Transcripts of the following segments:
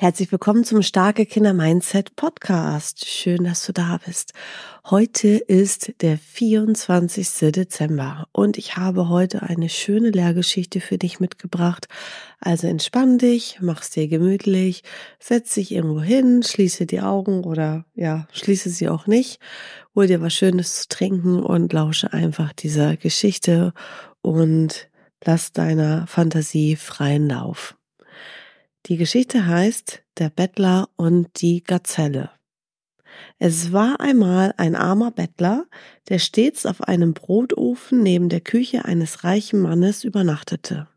Herzlich willkommen zum Starke Kinder Mindset Podcast. Schön, dass du da bist. Heute ist der 24. Dezember und ich habe heute eine schöne Lehrgeschichte für dich mitgebracht. Also entspann dich, mach's dir gemütlich, setz dich irgendwo hin, schließe die Augen oder ja, schließe sie auch nicht, hol dir was Schönes zu trinken und lausche einfach dieser Geschichte und lass deiner Fantasie freien Lauf. Die Geschichte heißt Der Bettler und die Gazelle. Es war einmal ein armer Bettler, der stets auf einem Brotofen neben der Küche eines reichen Mannes übernachtete.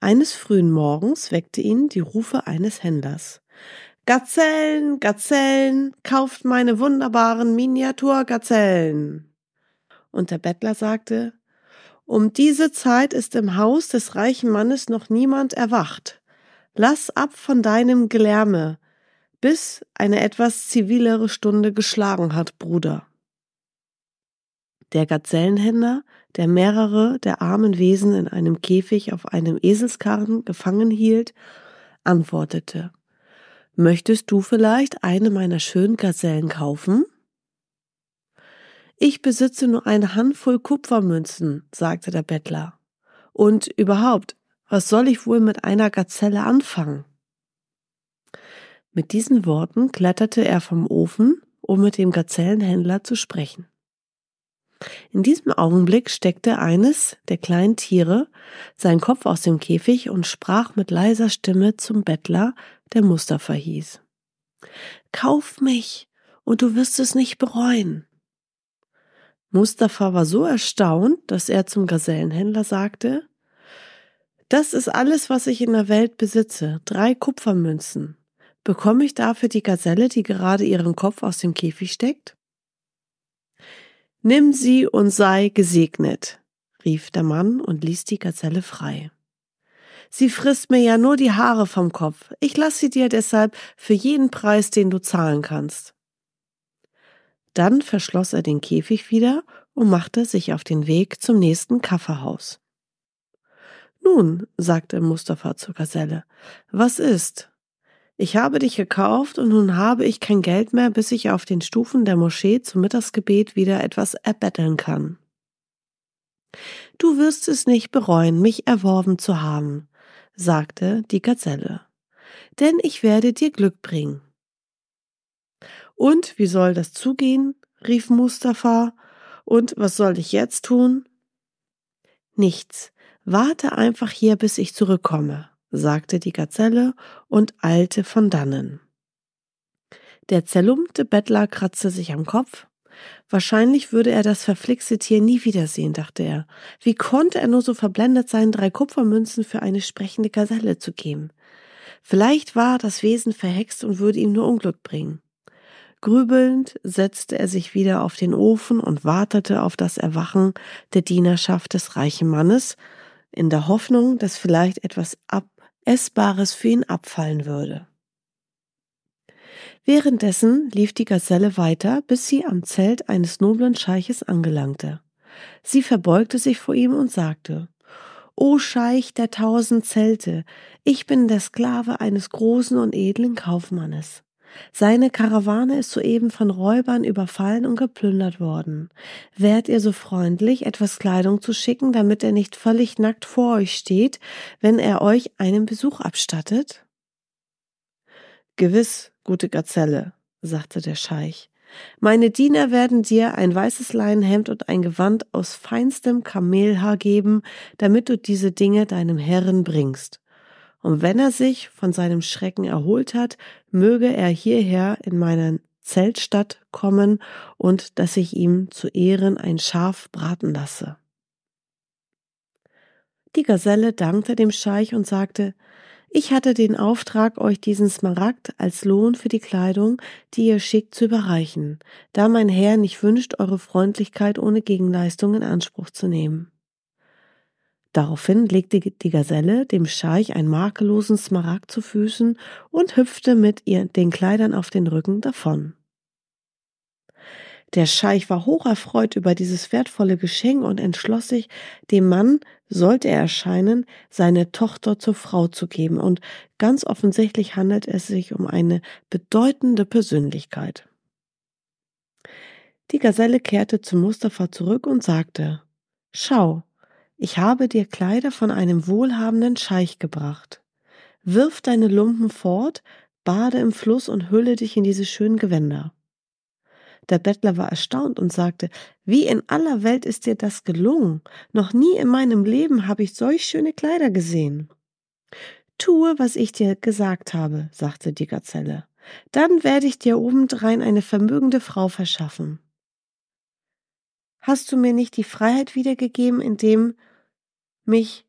Eines frühen Morgens weckte ihn die Rufe eines Händlers. Gazellen, Gazellen, kauft meine wunderbaren Miniaturgazellen. Und der Bettler sagte, um diese Zeit ist im Haus des reichen Mannes noch niemand erwacht. Lass ab von deinem Gelärme, bis eine etwas zivilere Stunde geschlagen hat, Bruder. Der Gazellenhändler, der mehrere der armen Wesen in einem Käfig auf einem Eselskarren gefangen hielt, antwortete, Möchtest du vielleicht eine meiner schönen Gazellen kaufen? Ich besitze nur eine Handvoll Kupfermünzen, sagte der Bettler. Und überhaupt, was soll ich wohl mit einer Gazelle anfangen? Mit diesen Worten kletterte er vom Ofen, um mit dem Gazellenhändler zu sprechen. In diesem Augenblick steckte eines der kleinen Tiere seinen Kopf aus dem Käfig und sprach mit leiser Stimme zum Bettler, der Mustafa hieß. Kauf mich, und du wirst es nicht bereuen. Mustafa war so erstaunt, dass er zum Gazellenhändler sagte, das ist alles, was ich in der Welt besitze. Drei Kupfermünzen. Bekomme ich dafür die Gazelle, die gerade ihren Kopf aus dem Käfig steckt? Nimm sie und sei gesegnet, rief der Mann und ließ die Gazelle frei. Sie frisst mir ja nur die Haare vom Kopf. Ich lasse sie dir deshalb für jeden Preis, den du zahlen kannst. Dann verschloss er den Käfig wieder und machte sich auf den Weg zum nächsten Kaffeehaus. Nun, sagte Mustafa zur Gazelle, was ist? Ich habe dich gekauft und nun habe ich kein Geld mehr, bis ich auf den Stufen der Moschee zum Mittagsgebet wieder etwas erbetteln kann. Du wirst es nicht bereuen, mich erworben zu haben, sagte die Gazelle, denn ich werde dir Glück bringen. Und wie soll das zugehen? rief Mustafa. Und was soll ich jetzt tun? Nichts. Warte einfach hier, bis ich zurückkomme, sagte die Gazelle und eilte von dannen. Der zerlumpte Bettler kratzte sich am Kopf. Wahrscheinlich würde er das verflixte Tier nie wiedersehen, dachte er. Wie konnte er nur so verblendet sein, drei Kupfermünzen für eine sprechende Gazelle zu geben? Vielleicht war das Wesen verhext und würde ihm nur Unglück bringen. Grübelnd setzte er sich wieder auf den Ofen und wartete auf das Erwachen der Dienerschaft des reichen Mannes, in der Hoffnung, dass vielleicht etwas Essbares für ihn abfallen würde. Währenddessen lief die Gazelle weiter, bis sie am Zelt eines noblen Scheiches angelangte. Sie verbeugte sich vor ihm und sagte, O Scheich der tausend Zelte, ich bin der Sklave eines großen und edlen Kaufmannes. Seine Karawane ist soeben von Räubern überfallen und geplündert worden. Wärt ihr so freundlich, etwas Kleidung zu schicken, damit er nicht völlig nackt vor euch steht, wenn er euch einen Besuch abstattet? Gewiss, gute Gazelle, sagte der Scheich. Meine Diener werden dir ein weißes Leinenhemd und ein Gewand aus feinstem Kamelhaar geben, damit du diese Dinge deinem Herren bringst. Und wenn er sich von seinem Schrecken erholt hat, möge er hierher in meinen Zeltstadt kommen und dass ich ihm zu Ehren ein Schaf braten lasse. Die Gazelle dankte dem Scheich und sagte, Ich hatte den Auftrag, euch diesen Smaragd als Lohn für die Kleidung, die ihr schickt, zu überreichen, da mein Herr nicht wünscht, eure Freundlichkeit ohne Gegenleistung in Anspruch zu nehmen. Daraufhin legte die Gazelle dem Scheich einen makellosen Smaragd zu Füßen und hüpfte mit ihr den Kleidern auf den Rücken davon. Der Scheich war hocherfreut über dieses wertvolle Geschenk und entschloss sich, dem Mann, sollte er erscheinen, seine Tochter zur Frau zu geben, und ganz offensichtlich handelt es sich um eine bedeutende Persönlichkeit. Die Gazelle kehrte zu Mustafa zurück und sagte, Schau, ich habe dir Kleider von einem wohlhabenden Scheich gebracht. Wirf deine Lumpen fort, bade im Fluss und hülle dich in diese schönen Gewänder. Der Bettler war erstaunt und sagte, wie in aller Welt ist dir das gelungen? Noch nie in meinem Leben habe ich solch schöne Kleider gesehen. Tue, was ich dir gesagt habe, sagte die Gazelle. Dann werde ich dir obendrein eine vermögende Frau verschaffen. Hast du mir nicht die Freiheit wiedergegeben, indem mich,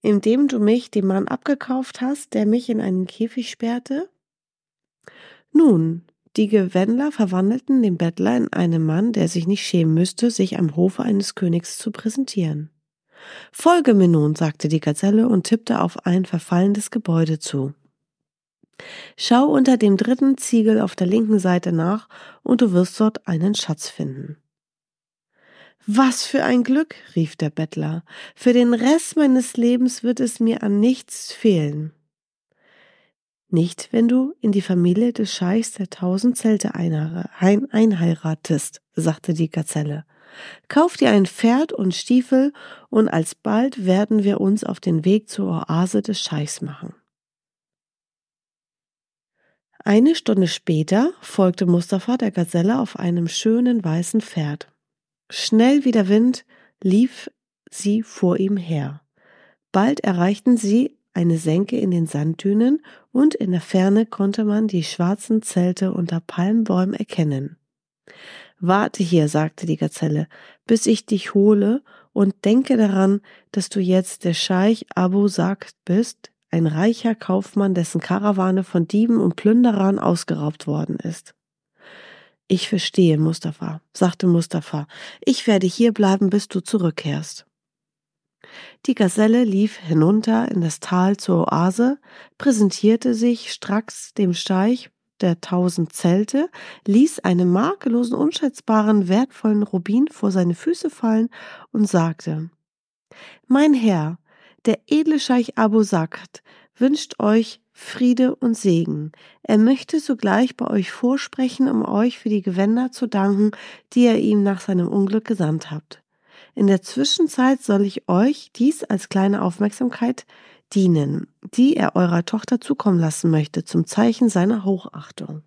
indem du mich dem Mann abgekauft hast, der mich in einen Käfig sperrte? Nun, die Gewändler verwandelten den Bettler in einen Mann, der sich nicht schämen müsste, sich am Hofe eines Königs zu präsentieren. Folge mir nun, sagte die Gazelle und tippte auf ein verfallendes Gebäude zu. Schau unter dem dritten Ziegel auf der linken Seite nach, und du wirst dort einen Schatz finden. Was für ein Glück, rief der Bettler. Für den Rest meines Lebens wird es mir an nichts fehlen. Nicht, wenn du in die Familie des Scheichs der tausend Zelte einheiratest, sagte die Gazelle. Kauf dir ein Pferd und Stiefel und alsbald werden wir uns auf den Weg zur Oase des Scheichs machen. Eine Stunde später folgte Mustafa der Gazelle auf einem schönen weißen Pferd. Schnell wie der Wind lief sie vor ihm her. Bald erreichten sie eine Senke in den Sanddünen und in der Ferne konnte man die schwarzen Zelte unter Palmbäumen erkennen. Warte hier, sagte die Gazelle, bis ich dich hole und denke daran, dass du jetzt der Scheich Abu Sakt bist, ein reicher Kaufmann, dessen Karawane von Dieben und Plünderern ausgeraubt worden ist. Ich verstehe, Mustafa, sagte Mustafa. Ich werde hier bleiben, bis du zurückkehrst. Die Gazelle lief hinunter in das Tal zur Oase, präsentierte sich stracks dem Steich der tausend Zelte, ließ einen makellosen, unschätzbaren, wertvollen Rubin vor seine Füße fallen und sagte, Mein Herr, der edle Scheich Abu Sakt wünscht euch Friede und Segen. Er möchte sogleich bei euch vorsprechen, um euch für die Gewänder zu danken, die ihr ihm nach seinem Unglück gesandt habt. In der Zwischenzeit soll ich euch dies als kleine Aufmerksamkeit dienen, die er eurer Tochter zukommen lassen möchte, zum Zeichen seiner Hochachtung.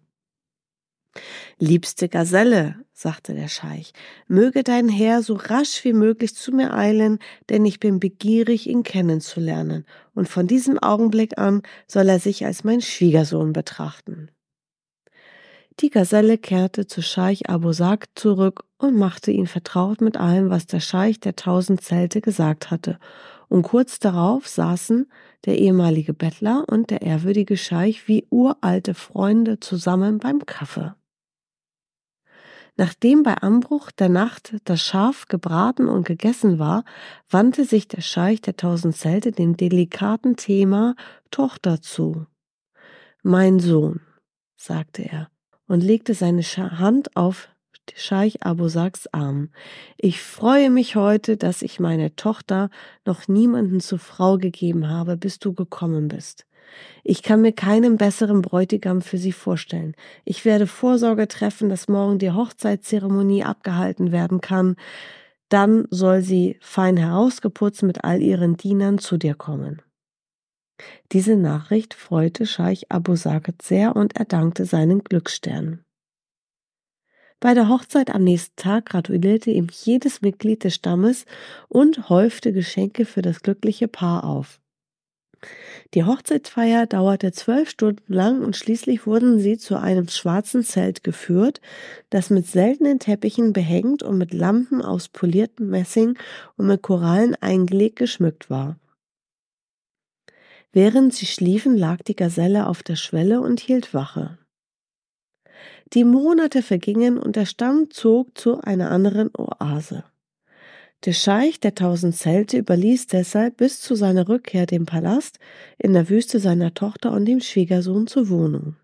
Liebste Gazelle, sagte der Scheich, möge dein Herr so rasch wie möglich zu mir eilen, denn ich bin begierig, ihn kennenzulernen, und von diesem Augenblick an soll er sich als mein Schwiegersohn betrachten. Die Gazelle kehrte zu Scheich Abu Sag zurück und machte ihn vertraut mit allem, was der Scheich der tausend Zelte gesagt hatte. Und kurz darauf saßen der ehemalige Bettler und der ehrwürdige Scheich wie uralte Freunde zusammen beim Kaffee. Nachdem bei Anbruch der Nacht das Schaf gebraten und gegessen war, wandte sich der Scheich der tausend Zelte dem delikaten Thema Tochter zu. Mein Sohn, sagte er, und legte seine Hand auf Scheich Abu Saks Arm. Ich freue mich heute, dass ich meine Tochter noch niemanden zur Frau gegeben habe, bis du gekommen bist. Ich kann mir keinen besseren Bräutigam für sie vorstellen. Ich werde Vorsorge treffen, dass morgen die Hochzeitszeremonie abgehalten werden kann. Dann soll sie fein herausgeputzt mit all ihren Dienern zu dir kommen. Diese Nachricht freute Scheich Abu Saket sehr und er dankte seinen Glücksstern. Bei der Hochzeit am nächsten Tag gratulierte ihm jedes Mitglied des Stammes und häufte Geschenke für das glückliche Paar auf. Die Hochzeitsfeier dauerte zwölf Stunden lang und schließlich wurden sie zu einem schwarzen Zelt geführt, das mit seltenen Teppichen behängt und mit Lampen aus poliertem Messing und mit Korallen eingelegt geschmückt war. Während sie schliefen, lag die Gazelle auf der Schwelle und hielt Wache. Die Monate vergingen und der Stamm zog zu einer anderen Oase. Der Scheich der tausend Zelte überließ deshalb bis zu seiner Rückkehr dem Palast in der Wüste seiner Tochter und dem Schwiegersohn zur Wohnung.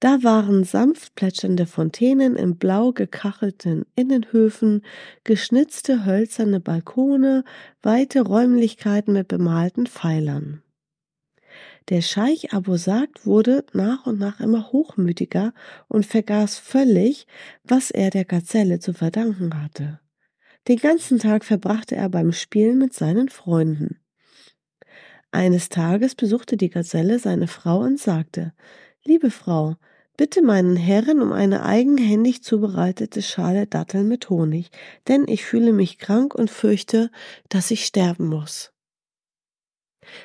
Da waren sanft plätschernde Fontänen in blau gekachelten Innenhöfen, geschnitzte hölzerne Balkone, weite Räumlichkeiten mit bemalten Pfeilern. Der Scheich Abosagt wurde nach und nach immer hochmütiger und vergaß völlig, was er der Gazelle zu verdanken hatte. Den ganzen Tag verbrachte er beim Spielen mit seinen Freunden. Eines Tages besuchte die Gazelle seine Frau und sagte, Liebe Frau, Bitte meinen Herren um eine eigenhändig zubereitete Schale Datteln mit Honig, denn ich fühle mich krank und fürchte, dass ich sterben muss.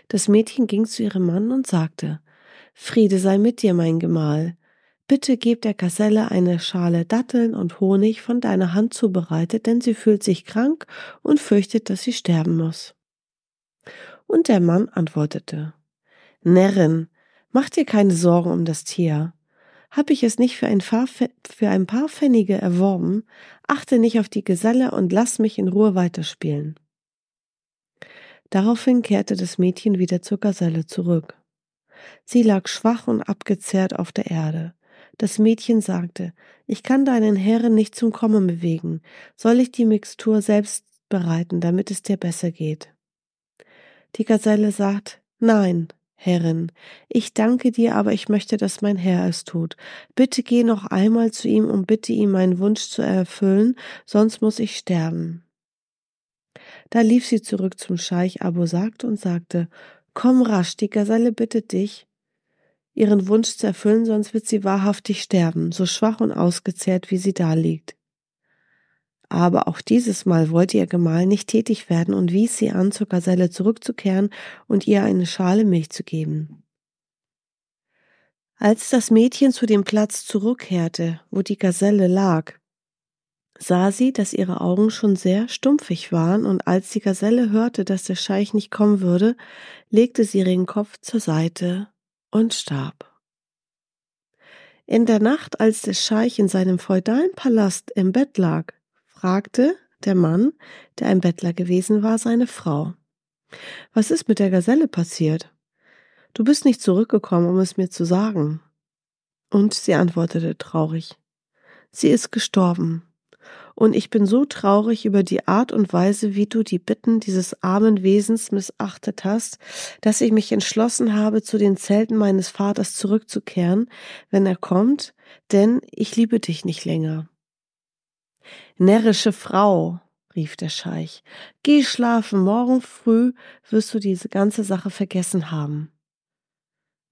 Das Mädchen ging zu ihrem Mann und sagte, Friede sei mit dir, mein Gemahl. Bitte gib der Gazelle eine Schale Datteln und Honig von deiner Hand zubereitet, denn sie fühlt sich krank und fürchtet, dass sie sterben muss. Und der Mann antwortete, Närrin, mach dir keine Sorgen um das Tier. Hab ich es nicht für ein, paar, für ein paar Pfennige erworben, achte nicht auf die Geselle und lass mich in Ruhe weiterspielen. Daraufhin kehrte das Mädchen wieder zur Gazelle zurück. Sie lag schwach und abgezehrt auf der Erde. Das Mädchen sagte, ich kann deinen Herren nicht zum Kommen bewegen. Soll ich die Mixtur selbst bereiten, damit es dir besser geht? Die Gazelle sagt, nein, Herrin, ich danke dir, aber ich möchte, dass mein Herr es tut. Bitte geh noch einmal zu ihm und bitte ihm meinen Wunsch zu erfüllen, sonst muss ich sterben. Da lief sie zurück zum Scheich Abu Sagt und sagte, Komm rasch, die Gazelle bittet dich, ihren Wunsch zu erfüllen, sonst wird sie wahrhaftig sterben, so schwach und ausgezehrt, wie sie da liegt. Aber auch dieses Mal wollte ihr Gemahl nicht tätig werden und wies sie an, zur Gazelle zurückzukehren und ihr eine Schale Milch zu geben. Als das Mädchen zu dem Platz zurückkehrte, wo die Gazelle lag, sah sie, dass ihre Augen schon sehr stumpfig waren, und als die Gazelle hörte, dass der Scheich nicht kommen würde, legte sie ihren Kopf zur Seite und starb. In der Nacht, als der Scheich in seinem feudalen Palast im Bett lag, fragte der Mann, der ein Bettler gewesen war, seine Frau. Was ist mit der Gazelle passiert? Du bist nicht zurückgekommen, um es mir zu sagen. Und sie antwortete traurig. Sie ist gestorben. Und ich bin so traurig über die Art und Weise, wie du die Bitten dieses armen Wesens missachtet hast, dass ich mich entschlossen habe, zu den Zelten meines Vaters zurückzukehren, wenn er kommt, denn ich liebe dich nicht länger. Närrische Frau, rief der Scheich, geh schlafen, morgen früh wirst du diese ganze Sache vergessen haben.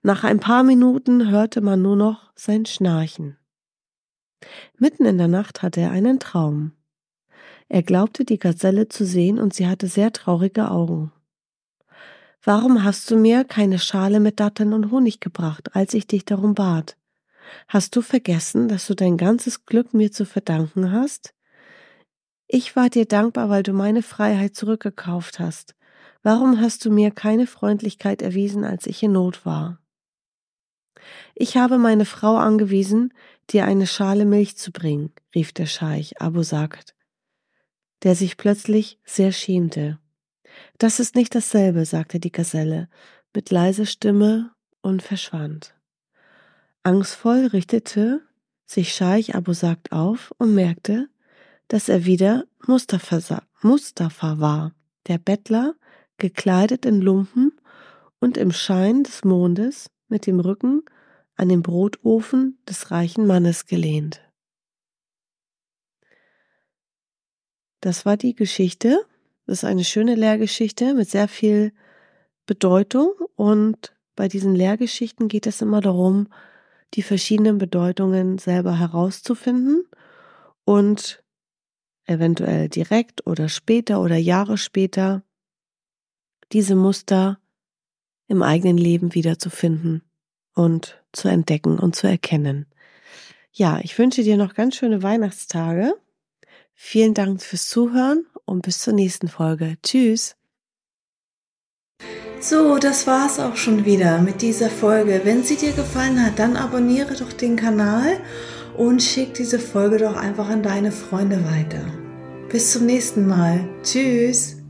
Nach ein paar Minuten hörte man nur noch sein Schnarchen. Mitten in der Nacht hatte er einen Traum. Er glaubte, die Gazelle zu sehen, und sie hatte sehr traurige Augen. Warum hast du mir keine Schale mit Datteln und Honig gebracht, als ich dich darum bat? Hast du vergessen, dass du dein ganzes Glück mir zu verdanken hast? Ich war dir dankbar, weil du meine Freiheit zurückgekauft hast. Warum hast du mir keine Freundlichkeit erwiesen, als ich in Not war? Ich habe meine Frau angewiesen, dir eine Schale Milch zu bringen, rief der Scheich Abu Sagt, der sich plötzlich sehr schämte. Das ist nicht dasselbe, sagte die Gazelle mit leiser Stimme und verschwand. Angstvoll richtete sich Scheich Abu Sagt auf und merkte, dass er wieder Mustafa, Mustafa war, der Bettler, gekleidet in Lumpen und im Schein des Mondes mit dem Rücken an den Brotofen des reichen Mannes gelehnt. Das war die Geschichte. Das ist eine schöne Lehrgeschichte mit sehr viel Bedeutung und bei diesen Lehrgeschichten geht es immer darum, die verschiedenen Bedeutungen selber herauszufinden und eventuell direkt oder später oder Jahre später, diese Muster im eigenen Leben wiederzufinden und zu entdecken und zu erkennen. Ja, ich wünsche dir noch ganz schöne Weihnachtstage. Vielen Dank fürs Zuhören und bis zur nächsten Folge. Tschüss. So, das war's auch schon wieder mit dieser Folge. Wenn sie dir gefallen hat, dann abonniere doch den Kanal und schick diese Folge doch einfach an deine Freunde weiter. Bis zum nächsten Mal. Tschüss.